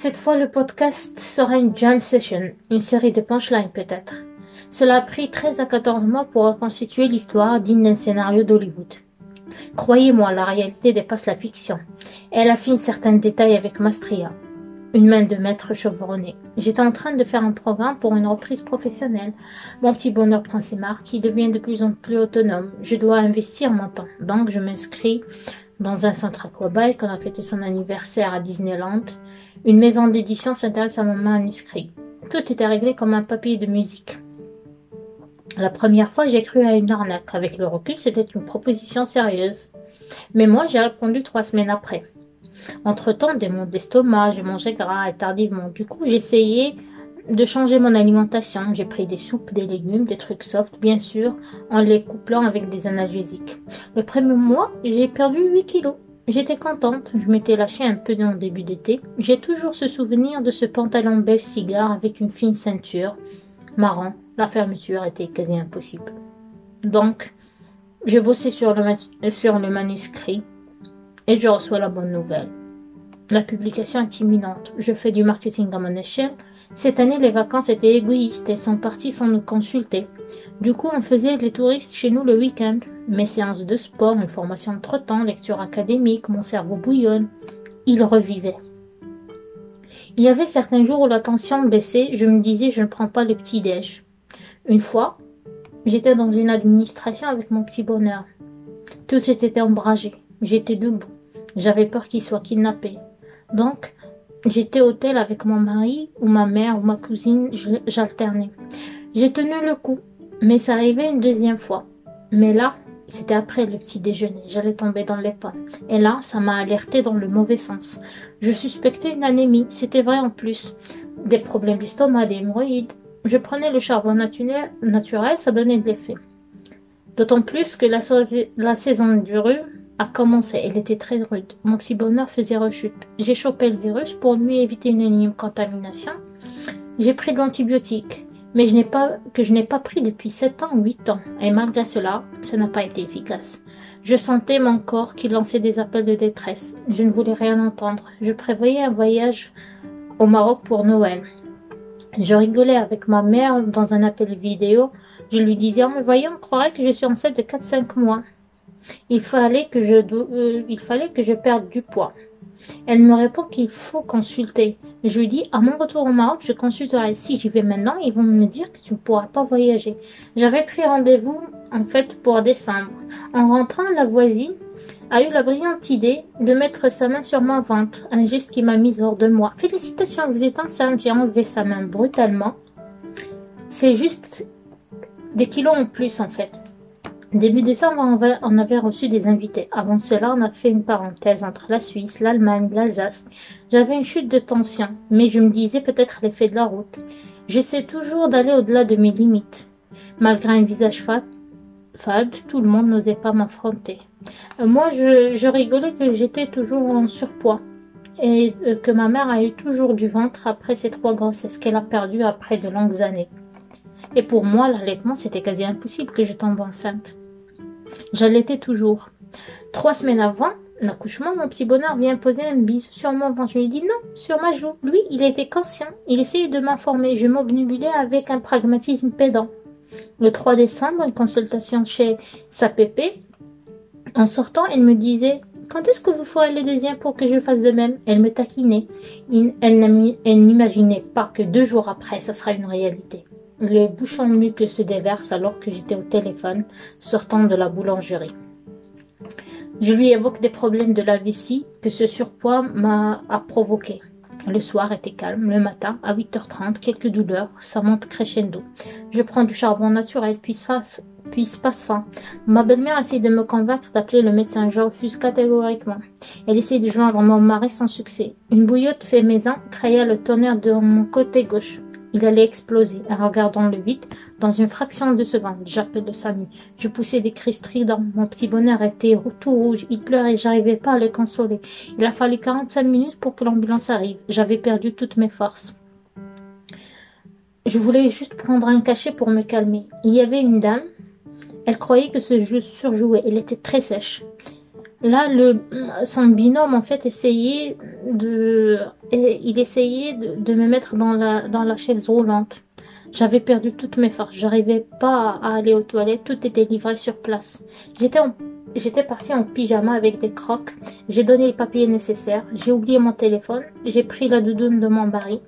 Cette fois, le podcast sera une jam session, une série de punchlines peut-être. Cela a pris 13 à 14 mois pour reconstituer l'histoire digne d'un scénario d'Hollywood. Croyez-moi, la réalité dépasse la fiction. Elle affine certains détails avec Mastria. Une main de maître chevronné. J'étais en train de faire un programme pour une reprise professionnelle. Mon petit bonheur prend ses marques, il devient de plus en plus autonome. Je dois investir mon temps. Donc je m'inscris dans un centre aquabike qu'on a fêté son anniversaire à Disneyland. Une maison d'édition s'intéresse à mon manuscrit. Tout était réglé comme un papier de musique. La première fois, j'ai cru à une arnaque. Avec le recul, c'était une proposition sérieuse. Mais moi, j'ai répondu trois semaines après. Entre-temps, des maux d'estomac, je mangeais gras et tardivement. Du coup, essayé de changer mon alimentation. J'ai pris des soupes, des légumes, des trucs soft, bien sûr, en les couplant avec des analgésiques. Le premier mois, j'ai perdu 8 kilos. J'étais contente, je m'étais lâchée un peu dans le début d'été. J'ai toujours ce souvenir de ce pantalon beige cigare avec une fine ceinture. Marrant, la fermeture était quasi impossible. Donc, je bossais sur le, sur le manuscrit et je reçois la bonne nouvelle. La publication est imminente. Je fais du marketing à mon échelle. Cette année, les vacances étaient égoïstes et sont parties sans nous consulter. Du coup, on faisait les touristes chez nous le week-end. Mes séances de sport, une formation de temps lecture académique, mon cerveau bouillonne. Il revivait. Il y avait certains jours où la tension baissait, je me disais je ne prends pas le petit déj. Une fois, j'étais dans une administration avec mon petit bonheur. Tout était ombragé. J'étais debout. J'avais peur qu'il soit kidnappé. Donc, j'étais au tel avec mon mari, ou ma mère, ou ma cousine, j'alternais. J'ai tenu le coup, mais ça arrivait une deuxième fois. Mais là, c'était après le petit déjeuner. J'allais tomber dans les pommes. Et là, ça m'a alerté dans le mauvais sens. Je suspectais une anémie. C'était vrai en plus. Des problèmes d'estomac, des hémorroïdes. Je prenais le charbon naturel, ça donnait de l'effet. D'autant plus que la, la saison du rhume a commencé. Elle était très rude. Mon petit bonheur faisait rechute. J'ai chopé le virus pour lui éviter une énième contamination. J'ai pris de l'antibiotique, mais je n'ai pas, que je n'ai pas pris depuis 7 ans ou 8 ans. Et malgré cela, ça n'a pas été efficace. Je sentais mon corps qui lançait des appels de détresse. Je ne voulais rien entendre. Je prévoyais un voyage au Maroc pour Noël. Je rigolais avec ma mère dans un appel vidéo. Je lui disais, en me voyant, on croirait que je suis enceinte de 4-5 mois. Il fallait que je, euh, il fallait que je perde du poids. Elle me répond qu'il faut consulter. Je lui dis, à mon retour au Maroc, je consulterai. Si j'y vais maintenant, ils vont me dire que tu ne pourras pas voyager. J'avais pris rendez-vous, en fait, pour décembre. En rentrant, la voisine a eu la brillante idée de mettre sa main sur mon ventre, un geste qui m'a mise hors de moi. Félicitations, vous êtes enceinte. J'ai enlevé sa main brutalement. C'est juste des kilos en plus, en fait. Début décembre, on avait reçu des invités. Avant cela, on a fait une parenthèse entre la Suisse, l'Allemagne, l'Alsace. J'avais une chute de tension, mais je me disais peut-être l'effet de la route. J'essaie toujours d'aller au-delà de mes limites. Malgré un visage fade, tout le monde n'osait pas m'affronter. Moi, je, je rigolais que j'étais toujours en surpoids et euh, que ma mère a eu toujours du ventre après ces trois grossesses qu'elle a perdues après de longues années. Et pour moi, l'allaitement, c'était quasi impossible que je tombe enceinte. J'allaitais toujours. Trois semaines avant l'accouchement, mon petit bonheur vient poser un bisou sur mon ventre. Je lui dis non, sur ma joue. Lui, il était conscient. Il essayait de m'informer. Je m'obnubilais avec un pragmatisme pédant. Le 3 décembre, une consultation chez sa pépé. En sortant, elle me disait quand est-ce que vous ferez le deuxième pour que je fasse de même? Elle me taquinait. Elle n'imaginait pas que deux jours après, ça sera une réalité. Le bouchon muqueux se déverse alors que j'étais au téléphone, sortant de la boulangerie. Je lui évoque des problèmes de la vessie que ce surpoids m'a provoqué. Le soir était calme. Le matin, à 8h30, quelques douleurs. Ça monte crescendo. Je prends du charbon naturel, puis puis passe fin. Ma belle-mère essaie de me convaincre d'appeler le médecin. Je refuse catégoriquement. Elle essaie de joindre mon mari sans succès. Une bouillotte fait maison créa le tonnerre de mon côté gauche. Il allait exploser. En regardant le vide, dans une fraction de seconde, j'appelle le SAMU. Je poussais des cris stridents. Mon petit bonheur était tout rouge. Il pleurait. J'arrivais pas à le consoler. Il a fallu 45 minutes pour que l'ambulance arrive. J'avais perdu toutes mes forces. Je voulais juste prendre un cachet pour me calmer. Il y avait une dame. Elle croyait que ce jeu surjouait. Elle était très sèche. Là, le, son binôme, en fait, essayait de, il essayait de, de, me mettre dans la, dans la chaise roulante. J'avais perdu toutes mes forces. J'arrivais pas à aller aux toilettes. Tout était livré sur place. J'étais en J'étais partie en pyjama avec des crocs. J'ai donné les papiers nécessaires. J'ai oublié mon téléphone. J'ai pris la doudoune de mon mari.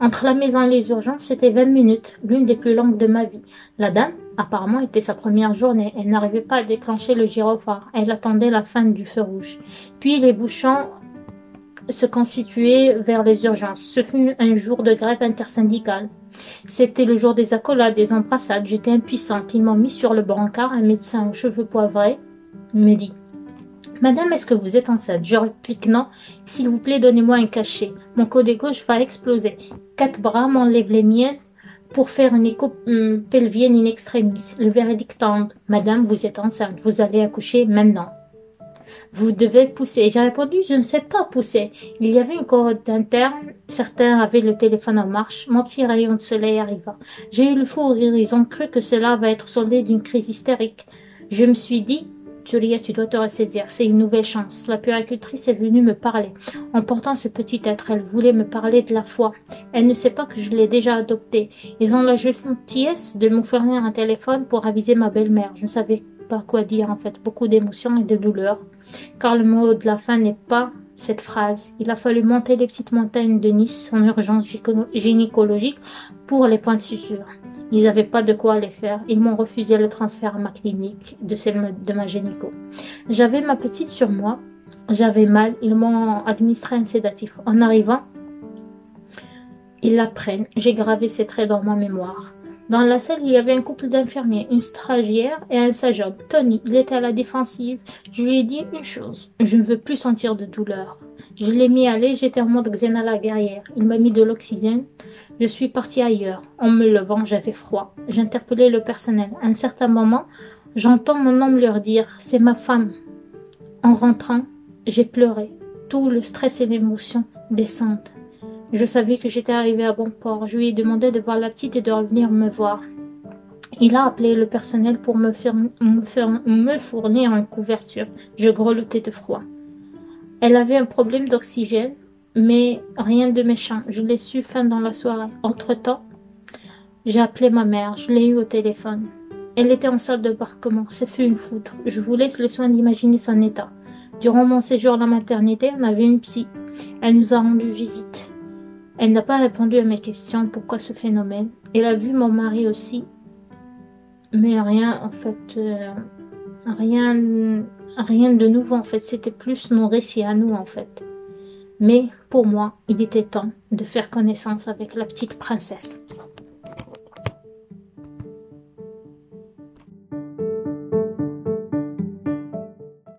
Entre la maison et les urgences, c'était 20 minutes, l'une des plus longues de ma vie. La dame, apparemment, était sa première journée. Elle n'arrivait pas à déclencher le gyrophare. Elle attendait la fin du feu rouge. Puis les bouchons se constituaient vers les urgences. Ce fut un jour de grève intersyndicale. C'était le jour des accolades, des embrassades. J'étais impuissante. Ils m'ont mis sur le brancard. Un médecin aux cheveux poivrés me dit Madame, est-ce que vous êtes enceinte? Je réplique non. S'il vous plaît, donnez-moi un cachet. Mon côté gauche va exploser. Quatre bras m'enlèvent les miens pour faire une écho pelvienne in extremis. Le verdict tombe. Madame, vous êtes enceinte. Vous allez accoucher maintenant. Vous devez pousser. J'ai répondu, je ne sais pas pousser. Il y avait une corde interne. Certains avaient le téléphone en marche. Mon petit rayon de soleil arriva. J'ai eu le fou rire. Ils ont cru que cela va être soldé d'une crise hystérique. Je me suis dit, Julia, tu dois te ressaisir. C'est une nouvelle chance. La puéricultrice est venue me parler. En portant ce petit être, elle voulait me parler de la foi. Elle ne sait pas que je l'ai déjà adopté. Ils ont la gentillesse de me fournir un téléphone pour aviser ma belle-mère. Je ne savais pas quoi dire, en fait. Beaucoup d'émotions et de douleurs. Car le mot de la fin n'est pas cette phrase. Il a fallu monter les petites montagnes de Nice en urgence gynécologique pour les points de suture. Ils n'avaient pas de quoi les faire. Ils m'ont refusé le transfert à ma clinique de celle de ma gynéco. J'avais ma petite sur moi. J'avais mal. Ils m'ont administré un sédatif. En arrivant, ils la prennent. J'ai gravé ces traits dans ma mémoire. Dans la salle, il y avait un couple d'infirmiers, une stagiaire et un sage homme. Tony, il était à la défensive. Je lui ai dit une chose. Je ne veux plus sentir de douleur. Je l'ai mis à j'étais en mode Xena la guerrière. Il m'a mis de l'oxygène. Je suis partie ailleurs. En me levant, j'avais froid. J'interpellais le personnel. À un certain moment, j'entends mon homme leur dire C'est ma femme. En rentrant, j'ai pleuré. Tout le stress et l'émotion descendent. Je savais que j'étais arrivée à bon port. Je lui ai demandé de voir la petite et de revenir me voir. Il a appelé le personnel pour me, me, fournir une couverture. Je grelottais de froid. Elle avait un problème d'oxygène, mais rien de méchant. Je l'ai su fin dans la soirée. Entre-temps, j'ai appelé ma mère. Je l'ai eu au téléphone. Elle était en salle de barquement. Ce fut une foudre. Je vous laisse le soin d'imaginer son état. Durant mon séjour à la maternité, on avait une psy. Elle nous a rendu visite. Elle n'a pas répondu à mes questions pourquoi ce phénomène? Elle a vu mon mari aussi. Mais rien, en fait, euh, rien, rien de nouveau, en fait. C'était plus nos récits à nous, en fait. Mais pour moi, il était temps de faire connaissance avec la petite princesse.